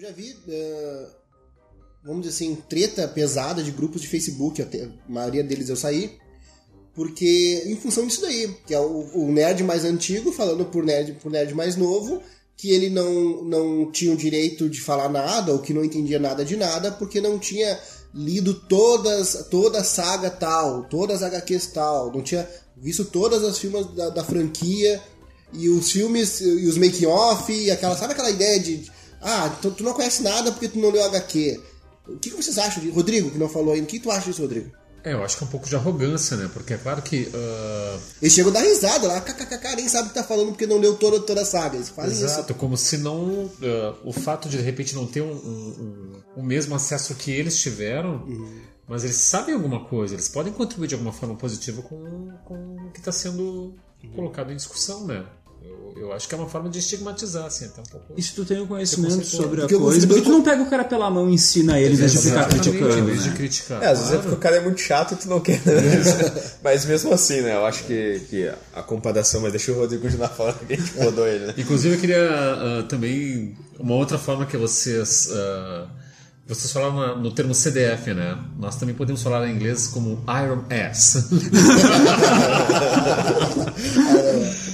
Eu já vi, uh, vamos dizer assim, treta pesada de grupos de Facebook, até, a maioria deles eu saí, porque em função disso daí, que é o, o nerd mais antigo falando por nerd, por nerd mais novo, que ele não, não tinha o direito de falar nada, ou que não entendia nada de nada, porque não tinha lido todas, toda a saga tal, todas as HQs tal, não tinha visto todas as filmes da, da franquia, e os filmes, e os make-off, e aquela, sabe aquela ideia de, ah, tu, tu, não conhece nada porque tu não leu HQ. O que, que vocês acham de Rodrigo, que não falou ainda, o que tu acha disso, Rodrigo? É, eu acho que é um pouco de arrogância, né? Porque é claro que. Uh... Eles chegam a dar risada lá, kkkk, nem sabe o que tá falando porque não leu toda, toda a saga. Eles fazem Exato, isso. como se não. Uh, o fato de de repente não ter um, um, um, o mesmo acesso que eles tiveram, uhum. mas eles sabem alguma coisa, eles podem contribuir de alguma forma positiva com, com o que está sendo uhum. colocado em discussão, né? Eu, eu, acho que é uma forma de estigmatizar, assim, até um pouco. E se tu tem um conhecimento sobre a porque coisa, por que tu não pega o cara pela mão e ensina ele, em vez de ficar criticando? Em vez de criticar. É, às vezes é porque o cara é muito chato e tu não quer. Né? mas mesmo assim, né? Eu acho que, que a comparação, mas deixa o Rodrigo continuar falando que a gente rodou ele, né? Inclusive, eu queria uh, também. Uma outra forma que vocês. Uh, vocês falaram no termo CDF, né? Nós também podemos falar em inglês como Iron Ass.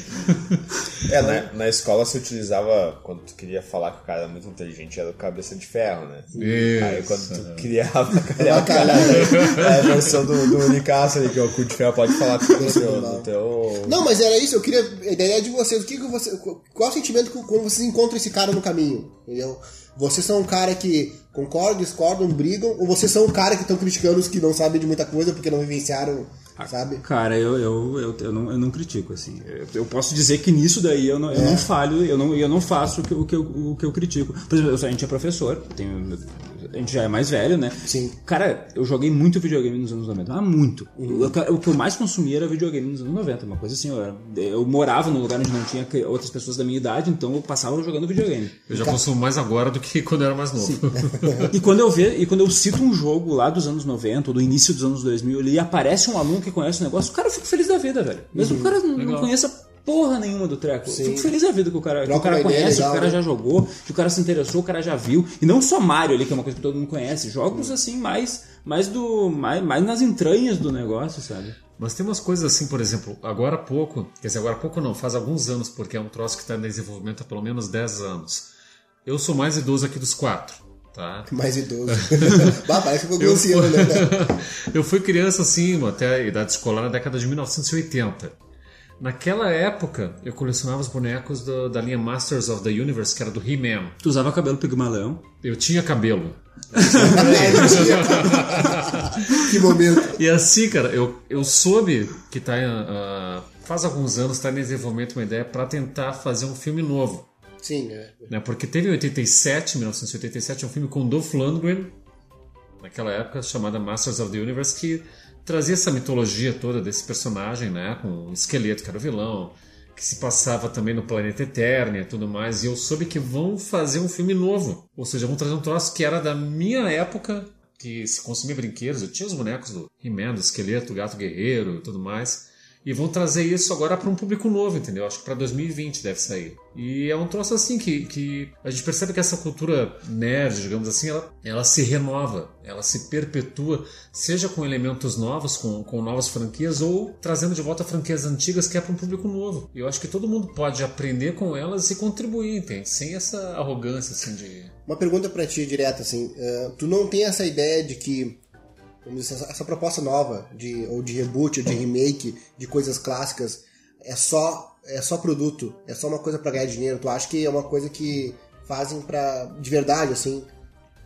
É, na, na escola se utilizava, quando tu queria falar que o cara era muito inteligente, era o cabeça de ferro, né? Isso. Aí quando tu queria avacalhar, é a versão do, do Unicasso ali, que é o cu de ferro pode falar com o teu, do teu... Não, mas era isso, eu queria. A ideia de vocês, o que, que você. Qual é o sentimento que, quando vocês encontram esse cara no caminho? Entendeu? Vocês são um cara que concordam, discordam, brigam, ou vocês são um cara que estão criticando os que não sabem de muita coisa porque não vivenciaram sabe? Cara, eu, eu, eu, eu, não, eu não critico, assim. Eu, eu posso dizer que nisso daí eu não, eu não é. falho, eu não, eu não faço o que, o, que eu, o que eu critico. Por exemplo, a gente é professor, tenho, a gente já é mais velho, né? Sim. Cara, eu joguei muito videogame nos anos 90. Ah, muito. Uhum. O, o, que eu mais consumia era videogame nos anos 90, uma coisa assim. Eu, eu morava num lugar onde não tinha outras pessoas da minha idade, então eu passava jogando videogame. Eu já consumo mais agora do que quando eu era mais novo. e quando eu ve, e quando eu cito um jogo lá dos anos 90 ou do início dos anos 2000 e aparece um aluno que conhece o negócio, cara, eu fico feliz da vida, velho. Mesmo uhum. o cara não, não conheça porra nenhuma do treco. Sim. Fico feliz da vida que o cara, que o cara conhece, legal, que o cara né? já jogou, que o cara se interessou, o cara já viu. E não só Mario ali, que é uma coisa que todo mundo conhece. Jogos assim, mais, mais do. Mais, mais nas entranhas do negócio, sabe? Mas tem umas coisas assim, por exemplo, agora há pouco, quer dizer, agora há pouco não, faz alguns anos, porque é um troço que está em desenvolvimento há pelo menos 10 anos. Eu sou mais idoso aqui dos quatro. Tá? Mais idoso. bah, parece que eu, eu, fui... né? eu fui criança assim, até a idade escolar na década de 1980. Naquela época, eu colecionava os bonecos do, da linha Masters of the Universe, que era do He-Man. Tu usava cabelo pigmaleão? Eu tinha cabelo. que momento. E assim, cara, eu, eu soube que tá, uh, faz alguns anos está em desenvolvimento uma ideia para tentar fazer um filme novo. Sim, é. Né? Porque teve em 87, 1987, um filme com Dolph Lundgren, naquela época, chamada Masters of the Universe, que trazia essa mitologia toda desse personagem, né? Com o esqueleto, que era o vilão, que se passava também no planeta Eternia e tudo mais. E eu soube que vão fazer um filme novo. Ou seja, vão trazer um troço que era da minha época, que se consumia brinquedos. Eu tinha os bonecos do He-Man, do esqueleto, do gato guerreiro e tudo mais. E vão trazer isso agora para um público novo, entendeu? Acho que para 2020 deve sair. E é um troço assim que, que a gente percebe que essa cultura nerd, digamos assim, ela, ela se renova, ela se perpetua, seja com elementos novos, com, com novas franquias, ou trazendo de volta franquias antigas que é para um público novo. E eu acho que todo mundo pode aprender com elas e contribuir, entende? Sem essa arrogância assim de. Uma pergunta para ti direta, assim, uh, tu não tem essa ideia de que dizer, essa, essa, proposta nova de ou de reboot, ou de remake de coisas clássicas é só é só produto, é só uma coisa para ganhar dinheiro. Tu acha que é uma coisa que fazem para de verdade assim?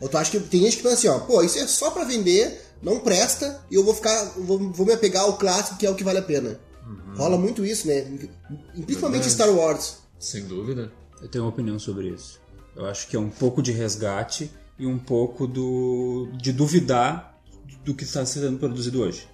Ou tu acha que tem gente que pensa assim, ó, pô, isso é só para vender, não presta e eu vou ficar vou, vou me apegar ao clássico que é o que vale a pena. Uhum. Rola muito isso, né? Principalmente Verdade. Star Wars. Sem dúvida. Eu tenho uma opinião sobre isso. Eu acho que é um pouco de resgate e um pouco do de duvidar do que está sendo produzido hoje.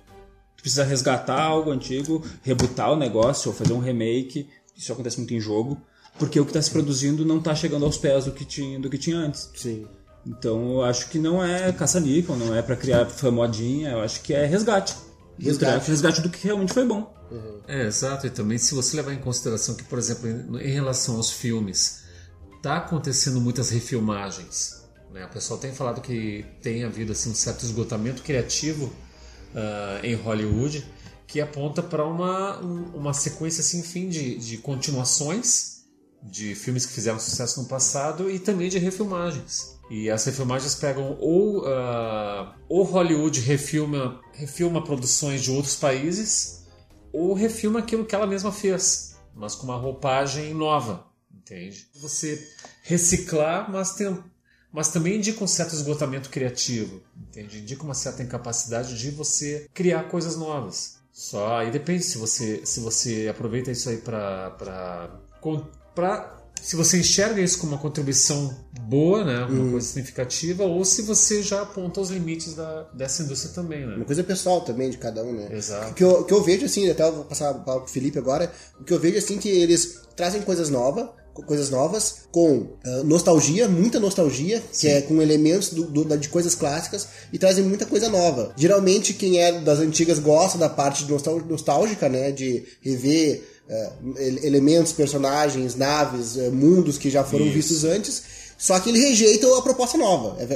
Tu precisa resgatar algo antigo, rebutar o negócio ou fazer um remake. Isso acontece muito em jogo, porque o que está se produzindo não está chegando aos pés do que tinha, do que tinha antes. Sim. Então eu acho que não é caça-níquel, não é para criar famodinha, eu acho que é resgate. Resgate, resgate do que realmente foi bom. Uhum. É, exato. E também se você levar em consideração que, por exemplo, em relação aos filmes, tá acontecendo muitas refilmagens. Né? O pessoal tem falado que tem havido assim, um certo esgotamento criativo uh, em Hollywood que aponta para uma, uma sequência sem fim de, de continuações de filmes que fizeram sucesso no passado e também de refilmagens. E as refilmagens pegam ou, uh, ou Hollywood refilma, refilma produções de outros países ou refilma aquilo que ela mesma fez, mas com uma roupagem nova, entende? Você reciclar, mas, tem, mas também indica um certo esgotamento criativo, entende? Indica uma certa incapacidade de você criar coisas novas. Só aí depende se você se você aproveita isso aí para para se você enxerga isso como uma contribuição boa, né, uma hum. coisa significativa, ou se você já aponta os limites da, dessa indústria também, né? Uma coisa pessoal também de cada um, né? Exato. O que eu, que eu vejo, assim, até vou passar para o Felipe agora, o que eu vejo, assim, que eles trazem coisas novas, coisas novas, com uh, nostalgia, muita nostalgia, Sim. que é com elementos do, do, de coisas clássicas, e trazem muita coisa nova. Geralmente, quem é das antigas gosta da parte nostálgica, né, de rever uh, elementos, personagens, naves, uh, mundos que já foram Isso. vistos antes só que ele rejeita a proposta nova. É,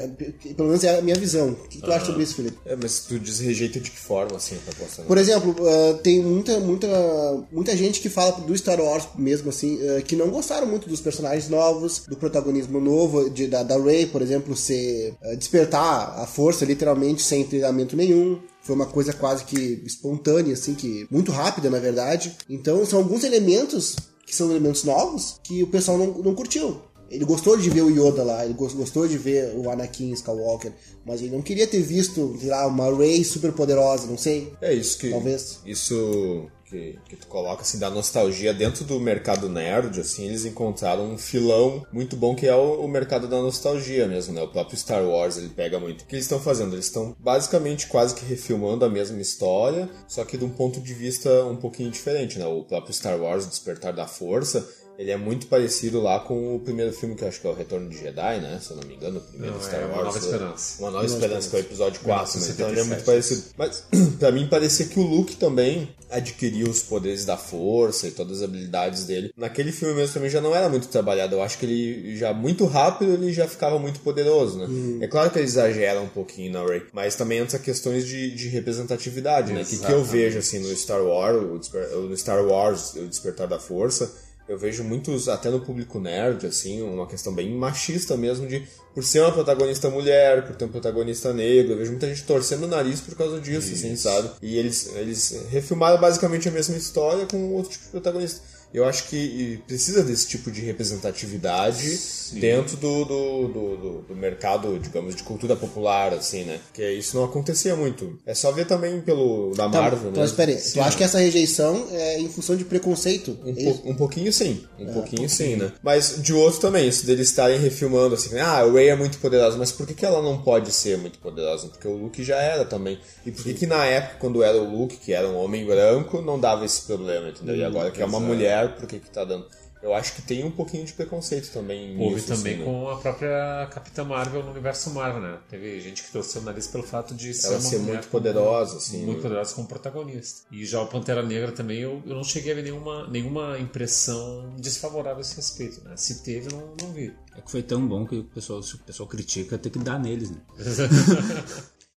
pelo menos é a minha visão. O que tu acha sobre isso, Felipe? É, mas tu diz rejeita de que forma, assim, a proposta nova? Por exemplo, uh, tem muita, muita, muita gente que fala do Star Wars mesmo, assim, uh, que não gostaram muito dos personagens novos, do protagonismo novo, de, da, da Rey, por exemplo, ser uh, despertar a força literalmente sem treinamento nenhum. Foi uma coisa quase que espontânea, assim, que muito rápida, na verdade. Então, são alguns elementos que são elementos novos que o pessoal não, não curtiu. Ele gostou de ver o Yoda lá, ele gostou de ver o Anakin Skywalker, mas ele não queria ter visto, lá, uma Rey super poderosa, não sei. É isso que. Talvez. Isso que, que tu coloca assim da nostalgia dentro do mercado nerd, assim, eles encontraram um filão muito bom que é o, o mercado da nostalgia mesmo, né? O próprio Star Wars ele pega muito. O que eles estão fazendo? Eles estão basicamente quase que refilmando a mesma história, só que de um ponto de vista um pouquinho diferente, né? O próprio Star Wars, Despertar da Força, ele é muito parecido lá com o primeiro filme que eu acho que é o Retorno de Jedi, né? Se eu não me engano, o primeiro não, Star é Wars. Uma Nova Esperança. Uma Nova Esperança, que é o episódio 4, né? Então ele é muito parecido. Mas pra mim parecia que o Luke também adquiriu os poderes da força e todas as habilidades dele. Naquele filme mesmo também já não era muito trabalhado. Eu acho que ele já muito rápido ele já ficava muito poderoso, né? Hum. É claro que ele exagera um pouquinho na Rey, mas também entra questões de, de representatividade, né? O que, que eu vejo assim no Star Wars, no Star Wars, o Despertar da Força, eu vejo muitos, até no público nerd, assim, uma questão bem machista mesmo de por ser uma protagonista mulher, por ter um protagonista negro, eu vejo muita gente torcendo o nariz por causa disso, assim, Isso. assim, sabe? E eles, eles refilmaram basicamente a mesma história com outro tipo de protagonista. Eu acho que precisa desse tipo de representatividade Sim. dentro do, do, do, do, mercado, digamos, de cultura popular, assim, né? Que isso não acontecia muito. É só ver também pelo da tá, Marvel, então, né? espera aí. Tu acha que essa rejeição é em função de preconceito? Um, é po, um pouquinho sim. Um é, pouquinho um sim, né? Mas de outro também, isso deles estarem refilmando, assim, ah, o Ray é muito poderosa, mas por que, que ela não pode ser muito poderosa? Porque o Luke já era também. E por que, que na época, quando era o Luke, que era um homem branco, não dava esse problema, entendeu? E agora que é uma mulher por que que tá dando. Eu acho que tem um pouquinho de preconceito também. Houve nisso, também assim, né? com a própria Capitã Marvel no universo Marvel, né? Teve gente que torceu o nariz pelo fato de ser, Ela ser muito poderosa, assim. Muito né? poderosa como protagonista. E já o Pantera Negra também, eu, eu não cheguei a ver nenhuma, nenhuma impressão desfavorável a esse respeito, né? Se teve, não, não vi. É que foi tão bom que o pessoal, se o pessoal critica, tem que dar neles, né?